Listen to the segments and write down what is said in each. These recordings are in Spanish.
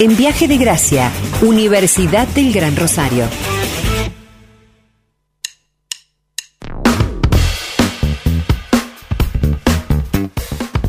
En Viaje de Gracia, Universidad del Gran Rosario.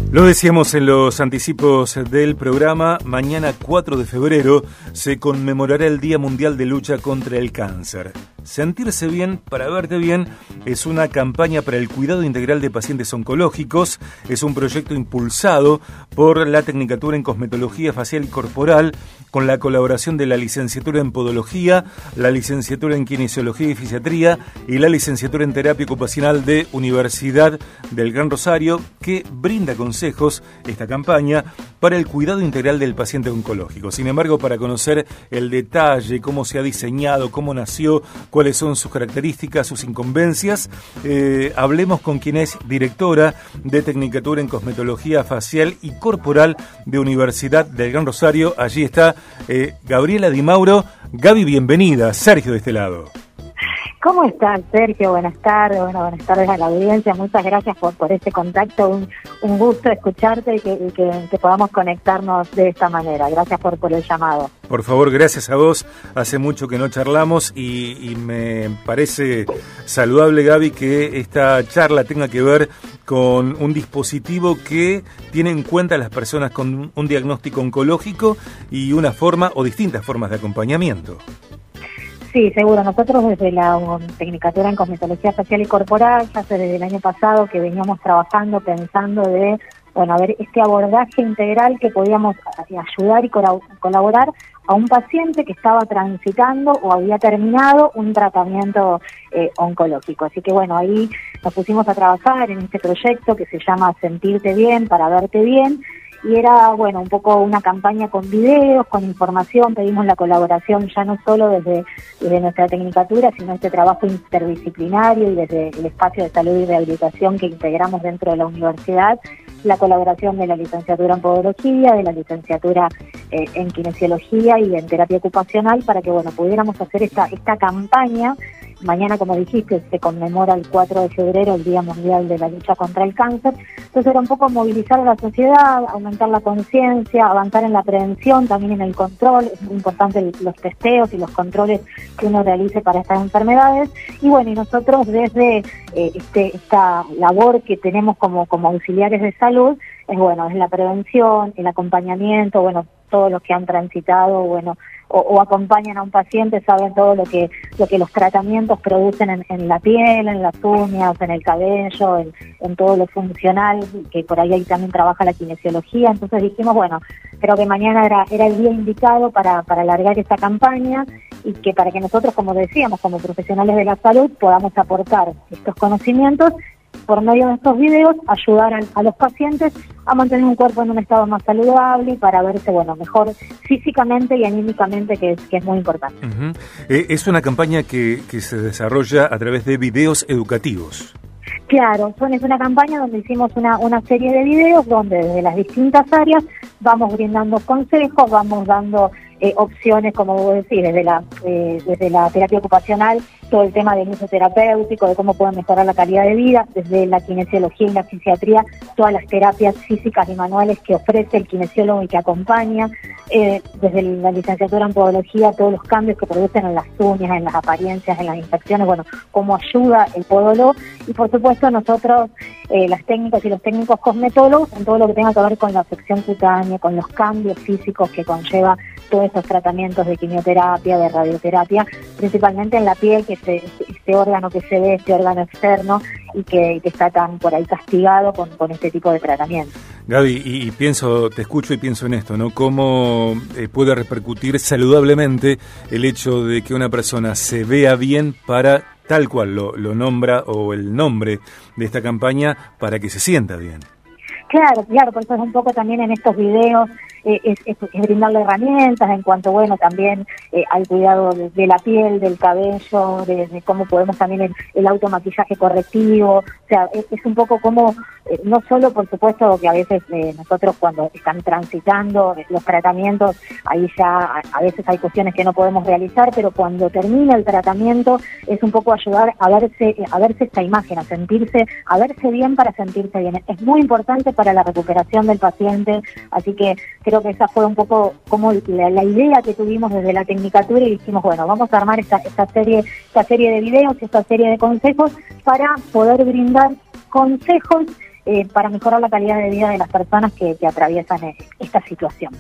Lo decíamos en los anticipos del programa, mañana 4 de febrero se conmemorará el Día Mundial de Lucha contra el Cáncer. Sentirse bien para verte bien es una campaña para el cuidado integral de pacientes oncológicos. Es un proyecto impulsado por la Tecnicatura en Cosmetología Facial y Corporal con la colaboración de la licenciatura en Podología, la licenciatura en Kinesiología y Fisiatría y la licenciatura en Terapia Ocupacional de Universidad del Gran Rosario, que brinda consejos esta campaña para el cuidado integral del paciente oncológico. Sin embargo, para conocer el detalle, cómo se ha diseñado, cómo nació, cuáles son sus características, sus incumbencias. Eh, hablemos con quien es directora de Tecnicatura en Cosmetología Facial y Corporal de Universidad del Gran Rosario. Allí está eh, Gabriela Di Mauro. Gaby, bienvenida. Sergio de este lado. ¿Cómo estás, Sergio? Buenas tardes, bueno, buenas tardes a la audiencia. Muchas gracias por, por este contacto. Un, un gusto escucharte y, que, que, podamos conectarnos de esta manera. Gracias por, por el llamado. Por favor, gracias a vos. Hace mucho que no charlamos y, y me parece saludable, Gaby, que esta charla tenga que ver con un dispositivo que tiene en cuenta a las personas con un diagnóstico oncológico y una forma o distintas formas de acompañamiento. Sí, seguro. Nosotros desde la Tecnicatura en Cosmetología Facial y Corporal, ya hace desde el año pasado que veníamos trabajando, pensando de, bueno, a ver, este abordaje integral que podíamos ayudar y colaborar a un paciente que estaba transitando o había terminado un tratamiento eh, oncológico. Así que bueno, ahí nos pusimos a trabajar en este proyecto que se llama Sentirte Bien para Verte Bien y era, bueno, un poco una campaña con videos, con información, pedimos la colaboración ya no solo desde, desde nuestra tecnicatura, sino este trabajo interdisciplinario y desde el espacio de salud y rehabilitación que integramos dentro de la universidad, la colaboración de la licenciatura en podología, de la licenciatura eh, en kinesiología y en terapia ocupacional para que, bueno, pudiéramos hacer esta, esta campaña Mañana, como dijiste, se conmemora el 4 de febrero el Día Mundial de la Lucha contra el Cáncer. Entonces era un poco movilizar a la sociedad, aumentar la conciencia, avanzar en la prevención, también en el control. Es muy importante los testeos y los controles que uno realice para estas enfermedades. Y bueno, y nosotros desde eh, este, esta labor que tenemos como, como auxiliares de salud, es bueno, es la prevención, el acompañamiento, bueno, todos los que han transitado, bueno, o, acompañan a un paciente saben todo lo que lo que los tratamientos producen en, la piel, en las uñas, en el cabello, en, todo lo funcional, que por ahí, ahí también trabaja la kinesiología. Entonces dijimos, bueno, creo que mañana era, era el día indicado para, para alargar esta campaña y que para que nosotros, como decíamos, como profesionales de la salud, podamos aportar estos conocimientos por medio de estos videos ayudar a, los pacientes a mantener un cuerpo en un estado más saludable para verse bueno mejor físicamente y anímicamente que es, que es muy importante. Eh, es una campaña que, que se desarrolla a través de videos educativos. Claro, son, es una campaña donde hicimos una, una serie de videos donde desde las distintas áreas vamos brindando consejos, vamos dando eh, opciones, como vos decís, desde la, eh, desde la terapia ocupacional, todo el tema del uso terapéutico, de cómo pueden mejorar la calidad de vida, desde la kinesiología y la fisiatría, todas las terapias físicas y manuales que ofrece el kinesiólogo y que acompaña, eh, desde la licenciatura en podología, todos los cambios que producen en las uñas, en las apariencias, en las infecciones, bueno, cómo ayuda el podólogo. Y por supuesto nosotros, las técnicas y los técnicos cosmetólogos, en todo lo que tenga que ver con la afección cutánea, con los cambios físicos que conlleva todos esos tratamientos de quimioterapia, de radioterapia, principalmente en la piel, que es este órgano que se ve, este órgano externo, y que, está tan por ahí castigado con, este tipo de tratamiento. Gaby, y, pienso, te escucho y pienso en esto, ¿no? ¿Cómo eh, puede repercutir saludablemente el hecho de que una persona se vea bien para tal cual lo, lo nombra o el nombre de esta campaña para que se sienta bien? Claro, claro, por eso es un poco también en estos videos eh, es, es, brindarle herramientas en cuanto, bueno, también eh, al cuidado de, la piel, del cabello, de, cómo podemos también el, el, automaquillaje correctivo, o sea, es, un poco como, eh, no solo por supuesto que a veces nosotros cuando están transitando los tratamientos, ahí ya a, veces hay cuestiones que no podemos realizar, pero cuando termina el tratamiento es un poco ayudar a verse, a verse esta imagen, a sentirse, a verse bien para sentirse bien. Es muy importante para la recuperación del paciente, así que creo que esa fue un poco como la, idea que tuvimos desde la Tecnicatura y dijimos, bueno, vamos a armar esta, esta, serie, esta serie de videos, esta serie de consejos para poder brindar consejos eh, para mejorar la calidad de vida de las personas que, que atraviesan esta situación.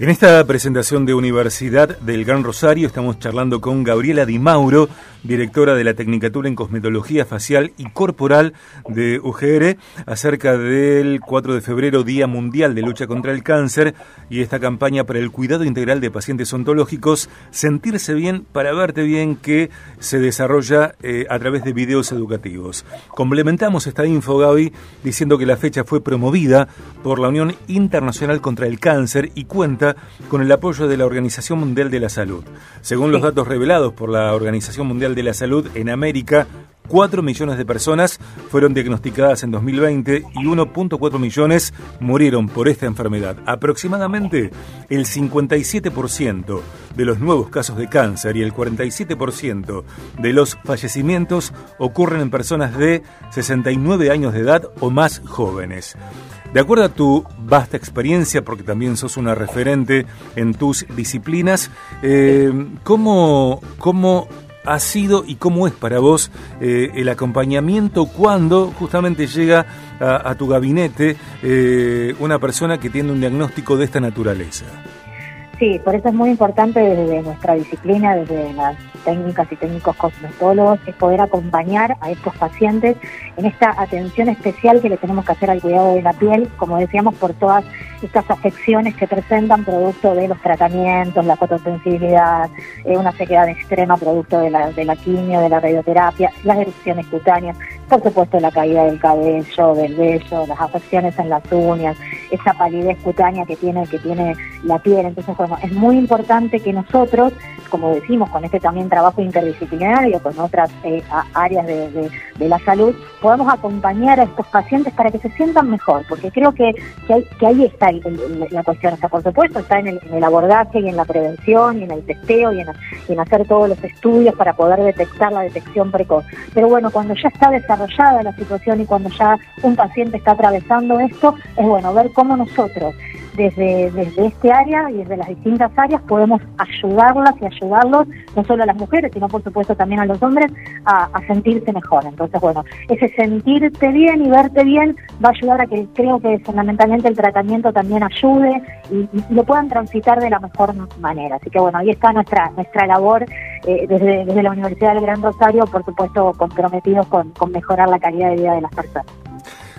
En esta presentación de Universidad del Gran Rosario estamos charlando con Gabriela Di Mauro, directora de la Tecnicatura en Cosmetología Facial y Corporal de UGR, acerca del 4 de febrero, Día Mundial de Lucha contra el Cáncer, y esta campaña para el cuidado integral de pacientes ontológicos, Sentirse Bien para Verte Bien, que se desarrolla eh, a través de videos educativos. Complementamos esta info, Gaby, diciendo que la fecha fue promovida por la Unión Internacional contra el Cáncer y cuenta con el apoyo de la Organización Mundial de la Salud. Según los datos revelados por la Organización Mundial de la Salud, en América 4 millones de personas fueron diagnosticadas en 2020 y 1.4 millones murieron por esta enfermedad. Aproximadamente el 57% de los nuevos casos de cáncer y el 47% de los fallecimientos ocurren en personas de 69 años de edad o más jóvenes. De acuerdo a tu vasta experiencia, porque también sos una referente en tus disciplinas, eh, ¿cómo, ¿cómo ha sido y cómo es para vos eh, el acompañamiento cuando justamente llega a, tu gabinete eh, una persona que tiene un diagnóstico de esta naturaleza? Sí, por eso es muy importante desde nuestra disciplina, desde las técnicas y técnicos cosmetólogos, es poder acompañar a estos pacientes en esta atención especial que le tenemos que hacer al cuidado de la piel, como decíamos, por todas estas afecciones que presentan producto de los tratamientos, la fotosensibilidad, eh, una sequedad extrema producto de la, de la quimio, de la radioterapia, las erupciones cutáneas, por supuesto la caída del cabello, del vello, las afecciones en las uñas, esa palidez cutánea que tiene, que tiene la piel. Entonces, bueno, es muy importante que nosotros, como decimos, con este también trabajo interdisciplinario, con otras eh, áreas de, la salud, podamos acompañar a estos pacientes para que se sientan mejor, porque creo que, que, ahí está la cuestión. O por supuesto, está en el, abordaje y en la prevención y en el testeo y en, y en hacer todos los estudios para poder detectar la detección precoz. Pero bueno, cuando ya está desarrollada la situación y cuando ya un paciente está atravesando esto, es bueno ver cómo nosotros desde, desde este área y desde las distintas áreas podemos ayudarlas y ayudarlos, no solo a las mujeres, sino por supuesto también a los hombres, a, sentirse mejor. Entonces, bueno, ese sentirte bien y verte bien va a ayudar a que creo que fundamentalmente el tratamiento también ayude y, lo puedan transitar de la mejor manera. Así que bueno, ahí está nuestra, nuestra labor eh, desde, desde la Universidad del Gran Rosario, por supuesto comprometidos con mejorar la calidad de vida de las personas.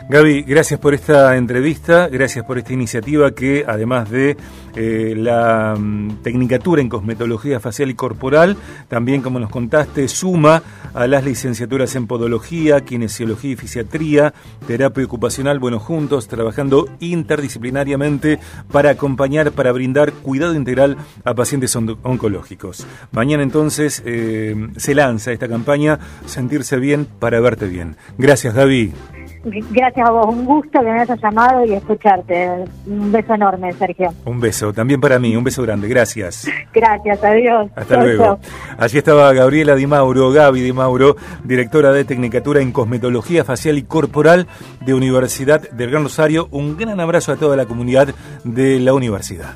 Gaby, gracias por esta entrevista, gracias por esta iniciativa que, además de eh, la mm, Tecnicatura en Cosmetología Facial y Corporal, también, como nos contaste, suma a las licenciaturas en Podología, Kinesiología y Fisiatría, Terapia Ocupacional, bueno, juntos, trabajando interdisciplinariamente para acompañar, para brindar cuidado integral a pacientes oncológicos. Mañana, entonces, eh, se lanza esta campaña, Sentirse Bien para Verte Bien. Gracias, Gaby. Gracias a vos, un gusto que me hayas llamado y escucharte. Un beso enorme, Sergio. Un beso, también para mí, un beso grande, gracias. Gracias, adiós. Hasta luego. Allí estaba Gabriela Di Mauro, Gaby Di Mauro, directora de Tecnicatura en Cosmetología Facial y Corporal de Universidad del Gran Rosario. Un gran abrazo a toda la comunidad de la universidad.